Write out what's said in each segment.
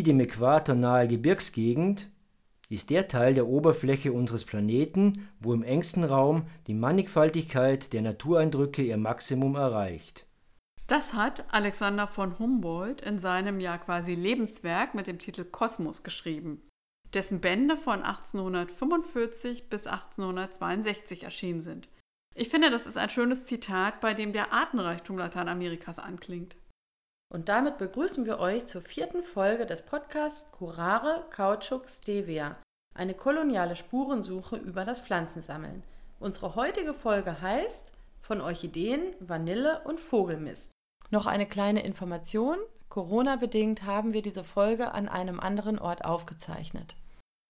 die dem Äquator nahe Gebirgsgegend ist der Teil der Oberfläche unseres Planeten, wo im engsten Raum die Mannigfaltigkeit der Natureindrücke ihr Maximum erreicht. Das hat Alexander von Humboldt in seinem ja quasi Lebenswerk mit dem Titel Kosmos geschrieben, dessen Bände von 1845 bis 1862 erschienen sind. Ich finde, das ist ein schönes Zitat, bei dem der Artenreichtum Lateinamerikas anklingt. Und damit begrüßen wir euch zur vierten Folge des Podcasts Curare Kautschuk Stevia, eine koloniale Spurensuche über das Pflanzensammeln. Unsere heutige Folge heißt Von Orchideen, Vanille und Vogelmist. Noch eine kleine Information. Corona-bedingt haben wir diese Folge an einem anderen Ort aufgezeichnet.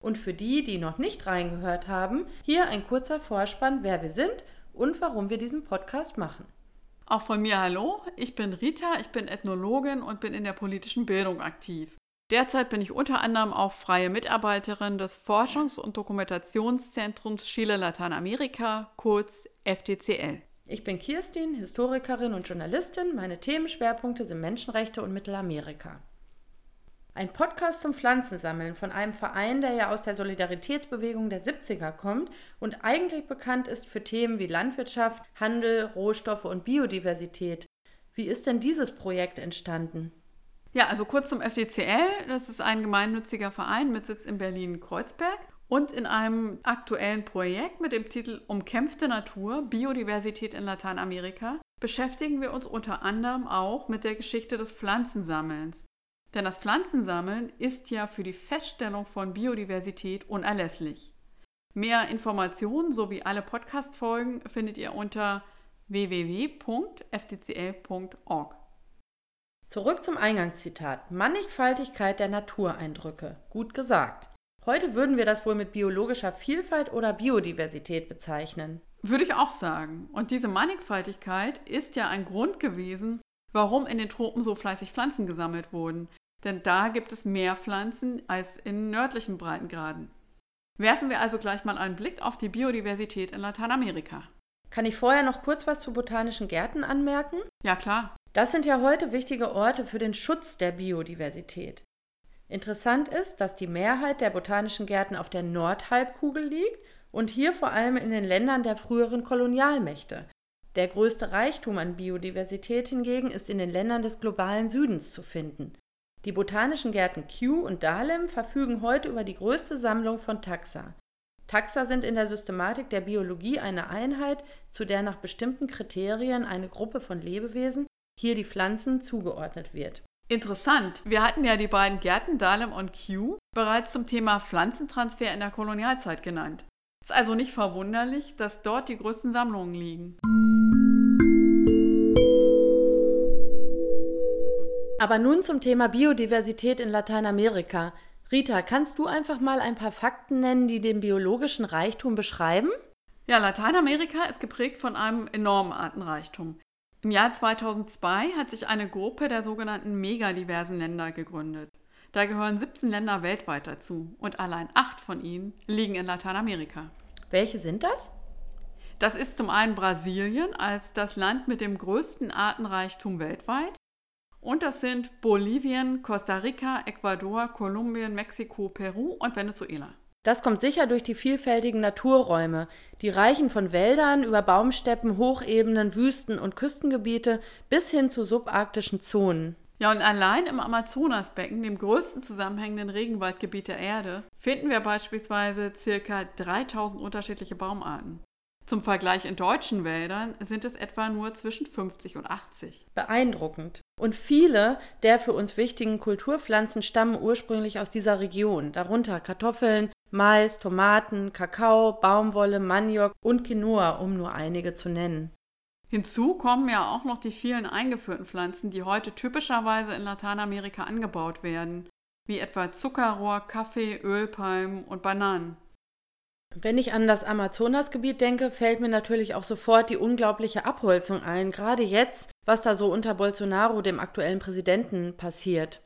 Und für die, die noch nicht reingehört haben, hier ein kurzer Vorspann, wer wir sind und warum wir diesen Podcast machen. Auch von mir hallo, ich bin Rita, ich bin Ethnologin und bin in der politischen Bildung aktiv. Derzeit bin ich unter anderem auch freie Mitarbeiterin des Forschungs- und Dokumentationszentrums Chile Lateinamerika, kurz FTCL. Ich bin Kirstin, Historikerin und Journalistin. Meine Themenschwerpunkte sind Menschenrechte und Mittelamerika. Ein Podcast zum Pflanzensammeln von einem Verein, der ja aus der Solidaritätsbewegung der 70er kommt und eigentlich bekannt ist für Themen wie Landwirtschaft, Handel, Rohstoffe und Biodiversität. Wie ist denn dieses Projekt entstanden? Ja, also kurz zum FDCL. Das ist ein gemeinnütziger Verein mit Sitz in Berlin-Kreuzberg. Und in einem aktuellen Projekt mit dem Titel Umkämpfte Natur, Biodiversität in Lateinamerika beschäftigen wir uns unter anderem auch mit der Geschichte des Pflanzensammelns. Denn das Pflanzensammeln ist ja für die Feststellung von Biodiversität unerlässlich. Mehr Informationen sowie alle Podcast-Folgen findet ihr unter www.ftcl.org. Zurück zum Eingangszitat. Mannigfaltigkeit der Natureindrücke. Gut gesagt. Heute würden wir das wohl mit biologischer Vielfalt oder Biodiversität bezeichnen. Würde ich auch sagen. Und diese Mannigfaltigkeit ist ja ein Grund gewesen, warum in den Tropen so fleißig Pflanzen gesammelt wurden denn da gibt es mehr Pflanzen als in nördlichen Breitengraden. Werfen wir also gleich mal einen Blick auf die Biodiversität in Lateinamerika. Kann ich vorher noch kurz was zu botanischen Gärten anmerken? Ja, klar. Das sind ja heute wichtige Orte für den Schutz der Biodiversität. Interessant ist, dass die Mehrheit der botanischen Gärten auf der Nordhalbkugel liegt und hier vor allem in den Ländern der früheren Kolonialmächte. Der größte Reichtum an Biodiversität hingegen ist in den Ländern des globalen Südens zu finden. Die Botanischen Gärten Kew und Dahlem verfügen heute über die größte Sammlung von Taxa. Taxa sind in der Systematik der Biologie eine Einheit, zu der nach bestimmten Kriterien eine Gruppe von Lebewesen, hier die Pflanzen, zugeordnet wird. Interessant. Wir hatten ja die beiden Gärten Dahlem und Kew bereits zum Thema Pflanzentransfer in der Kolonialzeit genannt. Es ist also nicht verwunderlich, dass dort die größten Sammlungen liegen. Aber nun zum Thema Biodiversität in Lateinamerika. Rita, kannst du einfach mal ein paar Fakten nennen, die den biologischen Reichtum beschreiben? Ja, Lateinamerika ist geprägt von einem enormen Artenreichtum. Im Jahr 2002 hat sich eine Gruppe der sogenannten megadiversen Länder gegründet. Da gehören 17 Länder weltweit dazu und allein acht von ihnen liegen in Lateinamerika. Welche sind das? Das ist zum einen Brasilien als das Land mit dem größten Artenreichtum weltweit. Und das sind Bolivien, Costa Rica, Ecuador, Kolumbien, Mexiko, Peru und Venezuela. Das kommt sicher durch die vielfältigen Naturräume, die reichen von Wäldern über Baumsteppen, Hochebenen, Wüsten und Küstengebiete bis hin zu subarktischen Zonen. Ja, und allein im Amazonasbecken, dem größten zusammenhängenden Regenwaldgebiet der Erde, finden wir beispielsweise ca. 3000 unterschiedliche Baumarten. Zum Vergleich in deutschen Wäldern sind es etwa nur zwischen 50 und 80. Beeindruckend. Und viele der für uns wichtigen Kulturpflanzen stammen ursprünglich aus dieser Region, darunter Kartoffeln, Mais, Tomaten, Kakao, Baumwolle, Maniok und Quinoa, um nur einige zu nennen. Hinzu kommen ja auch noch die vielen eingeführten Pflanzen, die heute typischerweise in Lateinamerika angebaut werden, wie etwa Zuckerrohr, Kaffee, Ölpalmen und Bananen. Wenn ich an das Amazonasgebiet denke, fällt mir natürlich auch sofort die unglaubliche Abholzung ein, gerade jetzt, was da so unter Bolsonaro, dem aktuellen Präsidenten, passiert.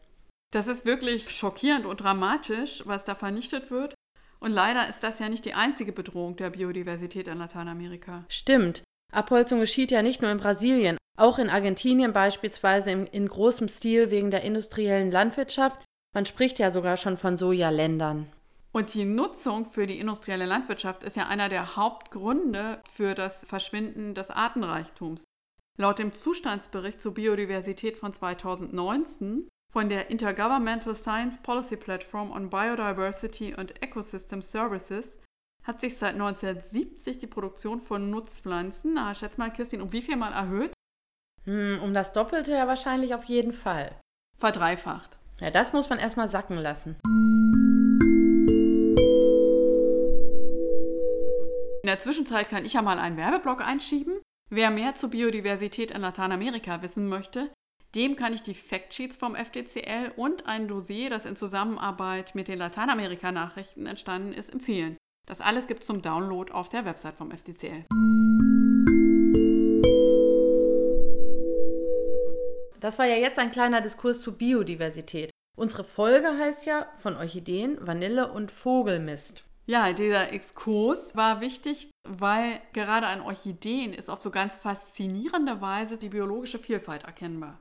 Das ist wirklich schockierend und dramatisch, was da vernichtet wird. Und leider ist das ja nicht die einzige Bedrohung der Biodiversität in Lateinamerika. Stimmt. Abholzung geschieht ja nicht nur in Brasilien, auch in Argentinien beispielsweise in, in großem Stil wegen der industriellen Landwirtschaft Man spricht ja sogar schon von Sojaländern. Und die Nutzung für die industrielle Landwirtschaft ist ja einer der Hauptgründe für das Verschwinden des Artenreichtums. Laut dem Zustandsbericht zur Biodiversität von 2019 von der Intergovernmental Science Policy Platform on Biodiversity and Ecosystem Services hat sich seit 1970 die Produktion von Nutzpflanzen, na, schätz mal, Kirstin, um wie viel mal erhöht? Hm, um das Doppelte ja wahrscheinlich auf jeden Fall. Verdreifacht. Ja, das muss man erstmal sacken lassen. In der Zwischenzeit kann ich ja mal einen Werbeblock einschieben. Wer mehr zur Biodiversität in Lateinamerika wissen möchte, dem kann ich die Factsheets vom FDCL und ein Dossier, das in Zusammenarbeit mit den Lateinamerika-Nachrichten entstanden ist, empfehlen. Das alles gibt es zum Download auf der Website vom FDCL. Das war ja jetzt ein kleiner Diskurs zu Biodiversität. Unsere Folge heißt ja von Orchideen, Vanille und Vogelmist. Ja, dieser Exkurs war wichtig, weil gerade an Orchideen ist auf so ganz faszinierende Weise die biologische Vielfalt erkennbar.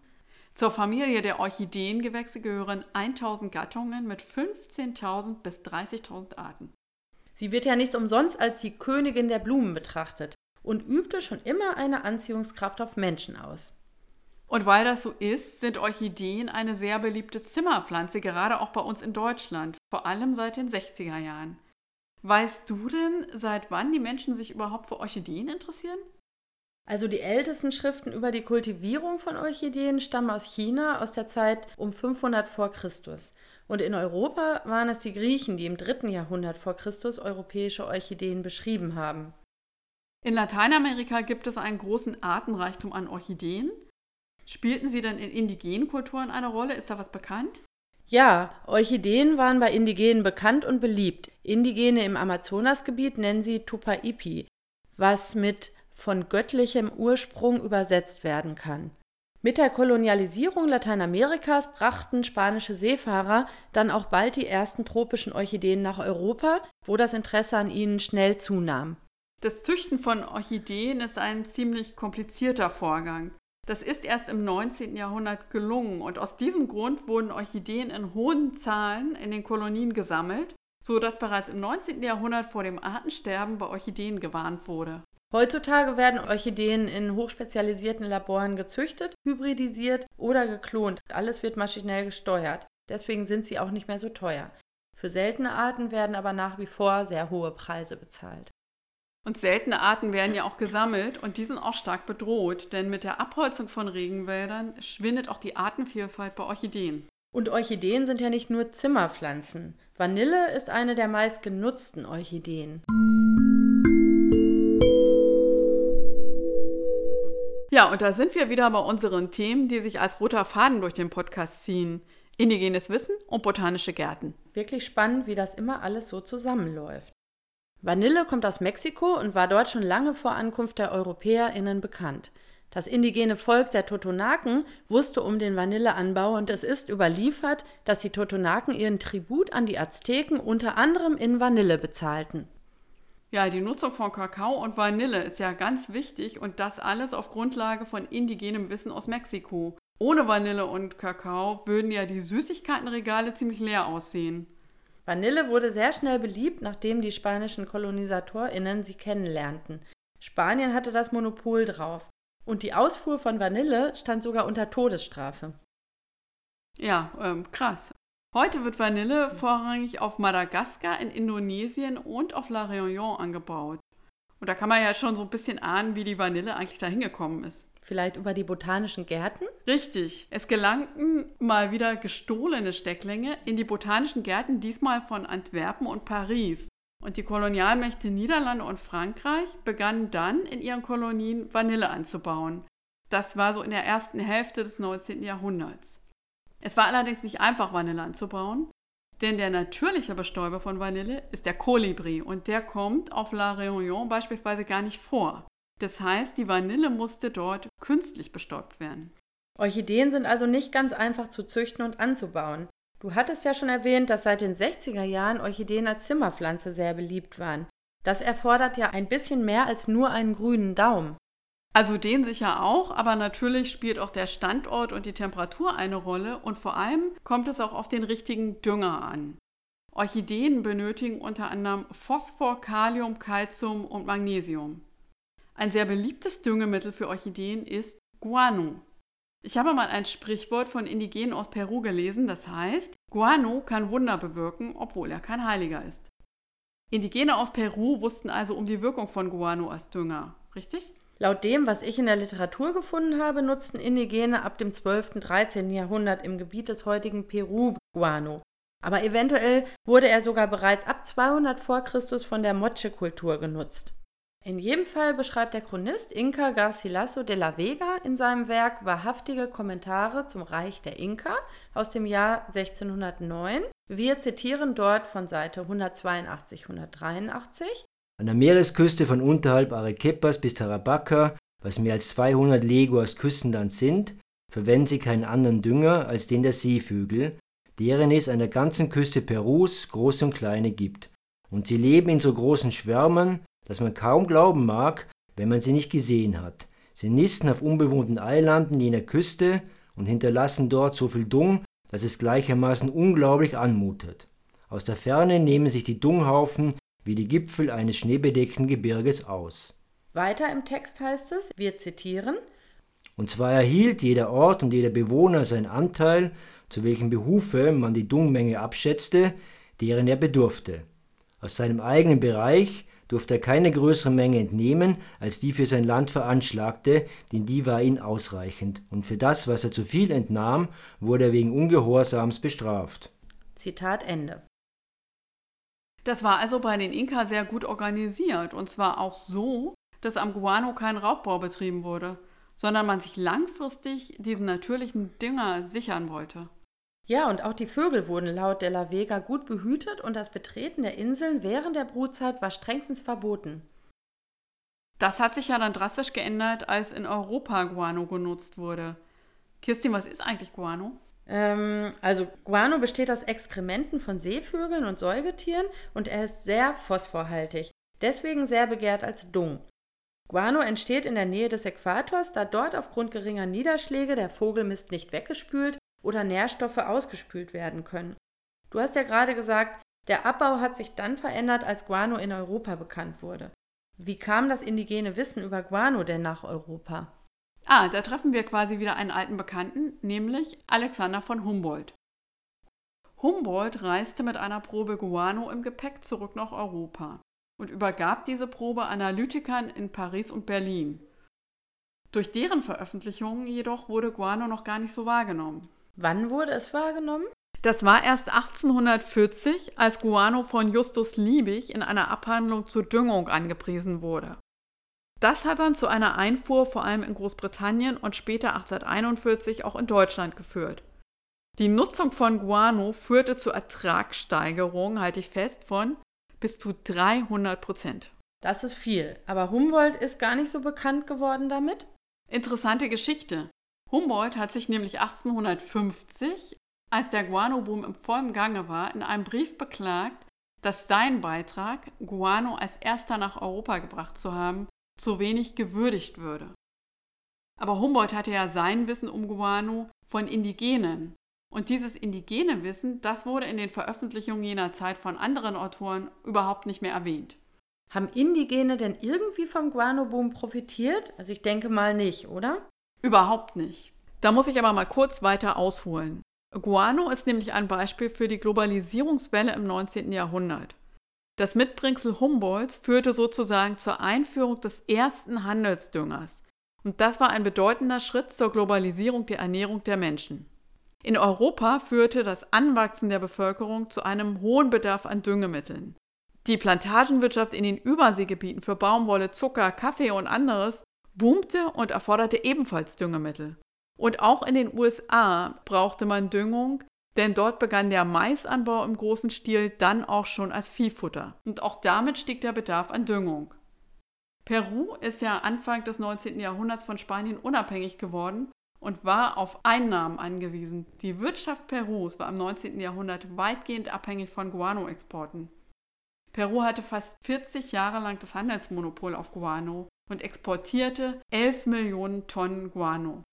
Zur Familie der Orchideengewächse gehören 1000 Gattungen mit 15.000 bis 30.000 Arten. Sie wird ja nicht umsonst als die Königin der Blumen betrachtet und übte schon immer eine Anziehungskraft auf Menschen aus. Und weil das so ist, sind Orchideen eine sehr beliebte Zimmerpflanze, gerade auch bei uns in Deutschland, vor allem seit den 60er Jahren. Weißt du denn, seit wann die Menschen sich überhaupt für Orchideen interessieren? Also die ältesten Schriften über die Kultivierung von Orchideen stammen aus China aus der Zeit um 500 vor Christus. Und in Europa waren es die Griechen, die im dritten Jahrhundert vor Christus europäische Orchideen beschrieben haben. In Lateinamerika gibt es einen großen Artenreichtum an Orchideen. Spielten sie denn in indigenen Kulturen eine Rolle? Ist da was bekannt? Ja, Orchideen waren bei Indigenen bekannt und beliebt. Indigene im Amazonasgebiet nennen sie Tupaipi, was mit von göttlichem Ursprung übersetzt werden kann. Mit der Kolonialisierung Lateinamerikas brachten spanische Seefahrer dann auch bald die ersten tropischen Orchideen nach Europa, wo das Interesse an ihnen schnell zunahm. Das Züchten von Orchideen ist ein ziemlich komplizierter Vorgang. Das ist erst im 19. Jahrhundert gelungen und aus diesem Grund wurden Orchideen in hohen Zahlen in den Kolonien gesammelt, so dass bereits im 19. Jahrhundert vor dem Artensterben bei Orchideen gewarnt wurde. Heutzutage werden Orchideen in hochspezialisierten Laboren gezüchtet, hybridisiert oder geklont. Alles wird maschinell gesteuert. Deswegen sind sie auch nicht mehr so teuer. Für seltene Arten werden aber nach wie vor sehr hohe Preise bezahlt. Und seltene Arten werden ja auch gesammelt und die sind auch stark bedroht, denn mit der Abholzung von Regenwäldern schwindet auch die Artenvielfalt bei Orchideen. Und Orchideen sind ja nicht nur Zimmerpflanzen. Vanille ist eine der meist genutzten Orchideen. Ja, und da sind wir wieder bei unseren Themen, die sich als roter Faden durch den Podcast ziehen. Indigenes Wissen und botanische Gärten. Wirklich spannend, wie das immer alles so zusammenläuft. Vanille kommt aus Mexiko und war dort schon lange vor Ankunft der EuropäerInnen bekannt. Das indigene Volk der Totonaken wusste um den Vanilleanbau und es ist überliefert, dass die Totonaken ihren Tribut an die Azteken unter anderem in Vanille bezahlten. Ja, die Nutzung von Kakao und Vanille ist ja ganz wichtig und das alles auf Grundlage von indigenem Wissen aus Mexiko. Ohne Vanille und Kakao würden ja die Süßigkeitenregale ziemlich leer aussehen. Vanille wurde sehr schnell beliebt, nachdem die spanischen KolonisatorInnen sie kennenlernten. Spanien hatte das Monopol drauf. Und die Ausfuhr von Vanille stand sogar unter Todesstrafe. Ja, ähm, krass. Heute wird Vanille vorrangig auf Madagaskar, in Indonesien und auf La Réunion angebaut. Und da kann man ja schon so ein bisschen ahnen, wie die Vanille eigentlich da hingekommen ist. Vielleicht über die botanischen Gärten? Richtig. Es gelangten mal wieder gestohlene Stecklinge in die botanischen Gärten, diesmal von Antwerpen und Paris. Und die Kolonialmächte Niederlande und Frankreich begannen dann in ihren Kolonien Vanille anzubauen. Das war so in der ersten Hälfte des 19. Jahrhunderts. Es war allerdings nicht einfach, Vanille anzubauen, denn der natürliche Bestäuber von Vanille ist der Kolibri und der kommt auf La Réunion beispielsweise gar nicht vor. Das heißt, die Vanille musste dort künstlich bestäubt werden. Orchideen sind also nicht ganz einfach zu züchten und anzubauen. Du hattest ja schon erwähnt, dass seit den 60er Jahren Orchideen als Zimmerpflanze sehr beliebt waren. Das erfordert ja ein bisschen mehr als nur einen grünen Daumen. Also den sicher auch, aber natürlich spielt auch der Standort und die Temperatur eine Rolle und vor allem kommt es auch auf den richtigen Dünger an. Orchideen benötigen unter anderem Phosphor, Kalium, Calcium und Magnesium. Ein sehr beliebtes Düngemittel für Orchideen ist Guano. Ich habe mal ein Sprichwort von Indigenen aus Peru gelesen, das heißt, Guano kann Wunder bewirken, obwohl er kein Heiliger ist. Indigene aus Peru wussten also um die Wirkung von Guano als Dünger, richtig? Laut dem, was ich in der Literatur gefunden habe, nutzten Indigene ab dem 12. und 13. Jahrhundert im Gebiet des heutigen Peru Guano. Aber eventuell wurde er sogar bereits ab 200 vor Christus von der Moche-Kultur genutzt. In jedem Fall beschreibt der Chronist Inca Garcilaso de la Vega in seinem Werk wahrhaftige Kommentare zum Reich der Inka aus dem Jahr 1609. Wir zitieren dort von Seite 182-183. An der Meeresküste von unterhalb Arequipas bis Tarapacá, was mehr als 200 Leguas Küstenland sind, verwenden sie keinen anderen Dünger als den der Seevögel, deren es an der ganzen Küste Perus große und kleine gibt. Und sie leben in so großen Schwärmen, dass man kaum glauben mag, wenn man sie nicht gesehen hat. Sie nisten auf unbewohnten Eilanden jener Küste und hinterlassen dort so viel Dung, dass es gleichermaßen unglaublich anmutet. Aus der Ferne nehmen sich die Dunghaufen wie die Gipfel eines schneebedeckten Gebirges aus. Weiter im Text heißt es, wir zitieren, und zwar erhielt jeder Ort und jeder Bewohner seinen Anteil, zu welchem Behufe man die Dungmenge abschätzte, deren er bedurfte. Aus seinem eigenen Bereich durfte er keine größere Menge entnehmen, als die für sein Land veranschlagte, denn die war ihm ausreichend, und für das, was er zu viel entnahm, wurde er wegen Ungehorsams bestraft. Zitat Ende. Das war also bei den Inka sehr gut organisiert, und zwar auch so, dass am Guano kein Raubbau betrieben wurde, sondern man sich langfristig diesen natürlichen Dünger sichern wollte. Ja, und auch die Vögel wurden laut de la Vega gut behütet und das Betreten der Inseln während der Brutzeit war strengstens verboten. Das hat sich ja dann drastisch geändert, als in Europa Guano genutzt wurde. Kirstin, was ist eigentlich Guano? Ähm, also Guano besteht aus Exkrementen von Seevögeln und Säugetieren und er ist sehr phosphorhaltig, deswegen sehr begehrt als Dung. Guano entsteht in der Nähe des Äquators, da dort aufgrund geringer Niederschläge der Vogelmist nicht weggespült oder Nährstoffe ausgespült werden können. Du hast ja gerade gesagt, der Abbau hat sich dann verändert, als Guano in Europa bekannt wurde. Wie kam das indigene Wissen über Guano denn nach Europa? Ah, da treffen wir quasi wieder einen alten Bekannten, nämlich Alexander von Humboldt. Humboldt reiste mit einer Probe Guano im Gepäck zurück nach Europa und übergab diese Probe Analytikern in Paris und Berlin. Durch deren Veröffentlichungen jedoch wurde Guano noch gar nicht so wahrgenommen. Wann wurde es wahrgenommen? Das war erst 1840, als Guano von Justus Liebig in einer Abhandlung zur Düngung angepriesen wurde. Das hat dann zu einer Einfuhr vor allem in Großbritannien und später 1841 auch in Deutschland geführt. Die Nutzung von Guano führte zu Ertragssteigerungen, halte ich fest, von bis zu 300 Prozent. Das ist viel, aber Humboldt ist gar nicht so bekannt geworden damit? Interessante Geschichte. Humboldt hat sich nämlich 1850, als der Guano-Boom im vollen Gange war, in einem Brief beklagt, dass sein Beitrag, Guano als erster nach Europa gebracht zu haben, zu wenig gewürdigt würde. Aber Humboldt hatte ja sein Wissen um Guano von Indigenen. Und dieses indigene Wissen, das wurde in den Veröffentlichungen jener Zeit von anderen Autoren überhaupt nicht mehr erwähnt. Haben Indigene denn irgendwie vom Guano-Boom profitiert? Also ich denke mal nicht, oder? Überhaupt nicht. Da muss ich aber mal kurz weiter ausholen. Guano ist nämlich ein Beispiel für die Globalisierungswelle im 19. Jahrhundert. Das Mitbringsel Humboldts führte sozusagen zur Einführung des ersten Handelsdüngers. Und das war ein bedeutender Schritt zur Globalisierung der Ernährung der Menschen. In Europa führte das Anwachsen der Bevölkerung zu einem hohen Bedarf an Düngemitteln. Die Plantagenwirtschaft in den Überseegebieten für Baumwolle, Zucker, Kaffee und anderes boomte und erforderte ebenfalls Düngemittel. Und auch in den USA brauchte man Düngung, denn dort begann der Maisanbau im großen Stil dann auch schon als Viehfutter. Und auch damit stieg der Bedarf an Düngung. Peru ist ja Anfang des 19. Jahrhunderts von Spanien unabhängig geworden und war auf Einnahmen angewiesen. Die Wirtschaft Perus war im 19. Jahrhundert weitgehend abhängig von Guano-Exporten. Peru hatte fast 40 Jahre lang das Handelsmonopol auf Guano und exportierte 11 Millionen Tonnen Guano.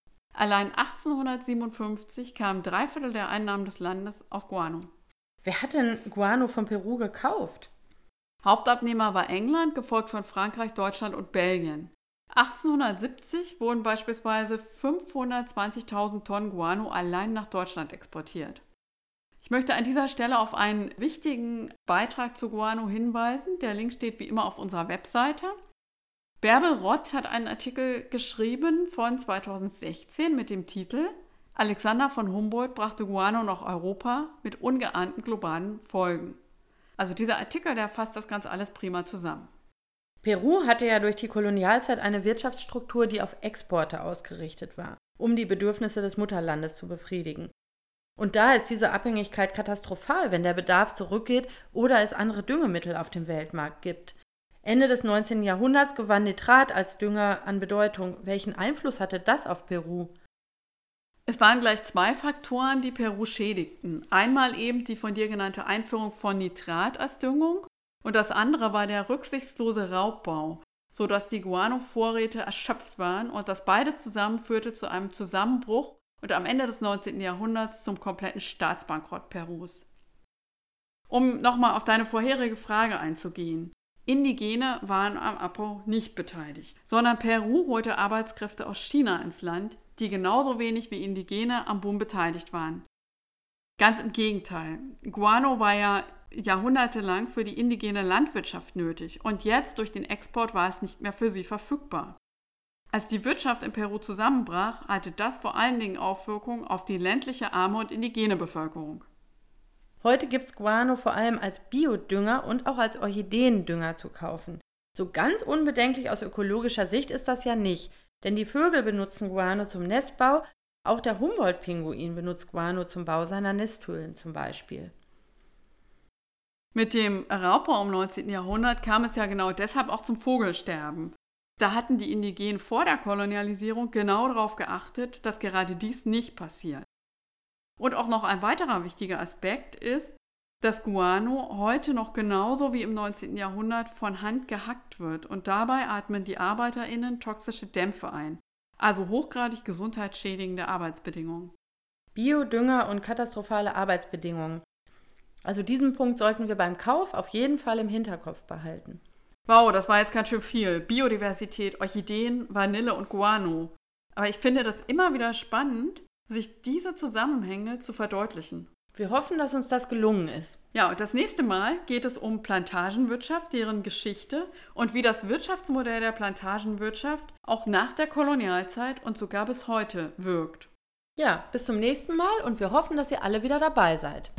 Allein 1857 kamen drei Viertel der Einnahmen des Landes aus Guano. Wer hat denn Guano von Peru gekauft? Hauptabnehmer war England, gefolgt von Frankreich, Deutschland und Belgien. 1870 wurden beispielsweise 520.000 Tonnen Guano allein nach Deutschland exportiert. Ich möchte an dieser Stelle auf einen wichtigen Beitrag zu Guano hinweisen. Der Link steht wie immer auf unserer Webseite. Bärbel Rott hat einen Artikel geschrieben von 2016 mit dem Titel Alexander von Humboldt brachte Guano nach Europa mit ungeahnten globalen Folgen. Also dieser Artikel, der fasst das Ganze alles prima zusammen. Peru hatte ja durch die Kolonialzeit eine Wirtschaftsstruktur, die auf Exporte ausgerichtet war, um die Bedürfnisse des Mutterlandes zu befriedigen. Und da ist diese Abhängigkeit katastrophal, wenn der Bedarf zurückgeht oder es andere Düngemittel auf dem Weltmarkt gibt. Ende des 19. Jahrhunderts gewann Nitrat als Dünger an Bedeutung. Welchen Einfluss hatte das auf Peru? Es waren gleich zwei Faktoren, die Peru schädigten. Einmal eben die von dir genannte Einführung von Nitrat als Düngung und das andere war der rücksichtslose Raubbau, sodass die Guano-Vorräte erschöpft waren und das beides zusammen führte zu einem Zusammenbruch und am Ende des 19. Jahrhunderts zum kompletten Staatsbankrott Perus. Um nochmal auf deine vorherige Frage einzugehen. Indigene waren am Abbau nicht beteiligt, sondern Peru holte Arbeitskräfte aus China ins Land, die genauso wenig wie Indigene am Boom beteiligt waren. Ganz im Gegenteil. Guano war ja jahrhundertelang für die indigene Landwirtschaft nötig und jetzt durch den Export war es nicht mehr für sie verfügbar. Als die Wirtschaft in Peru zusammenbrach, hatte das vor allen Dingen Auswirkungen auf die ländliche arme und indigene Bevölkerung. Heute gibt es Guano vor allem als Biodünger und auch als Orchideendünger zu kaufen. So ganz unbedenklich aus ökologischer Sicht ist das ja nicht, denn die Vögel benutzen Guano zum Nestbau, auch der Humboldt-Pinguin benutzt Guano zum Bau seiner Nesthöhlen zum Beispiel. Mit dem Raubbau im 19. Jahrhundert kam es ja genau deshalb auch zum Vogelsterben. Da hatten die Indigenen vor der Kolonialisierung genau darauf geachtet, dass gerade dies nicht passiert. Und auch noch ein weiterer wichtiger Aspekt ist, dass Guano heute noch genauso wie im 19. Jahrhundert von Hand gehackt wird und dabei atmen die ArbeiterInnen toxische Dämpfe ein, also hochgradig gesundheitsschädigende Arbeitsbedingungen. Biodünger und katastrophale Arbeitsbedingungen. Also diesen Punkt sollten wir beim Kauf auf jeden Fall im Hinterkopf behalten. Wow, das war jetzt ganz schön viel. Biodiversität, Orchideen, Vanille und Guano. Aber ich finde das immer wieder spannend, sich diese Zusammenhänge zu verdeutlichen. Wir hoffen, dass uns das gelungen ist. Ja, und das nächste Mal geht es um Plantagenwirtschaft, deren Geschichte und wie das Wirtschaftsmodell der Plantagenwirtschaft auch nach der Kolonialzeit und sogar bis heute wirkt. Ja, bis zum nächsten Mal und wir hoffen, dass ihr alle wieder dabei seid.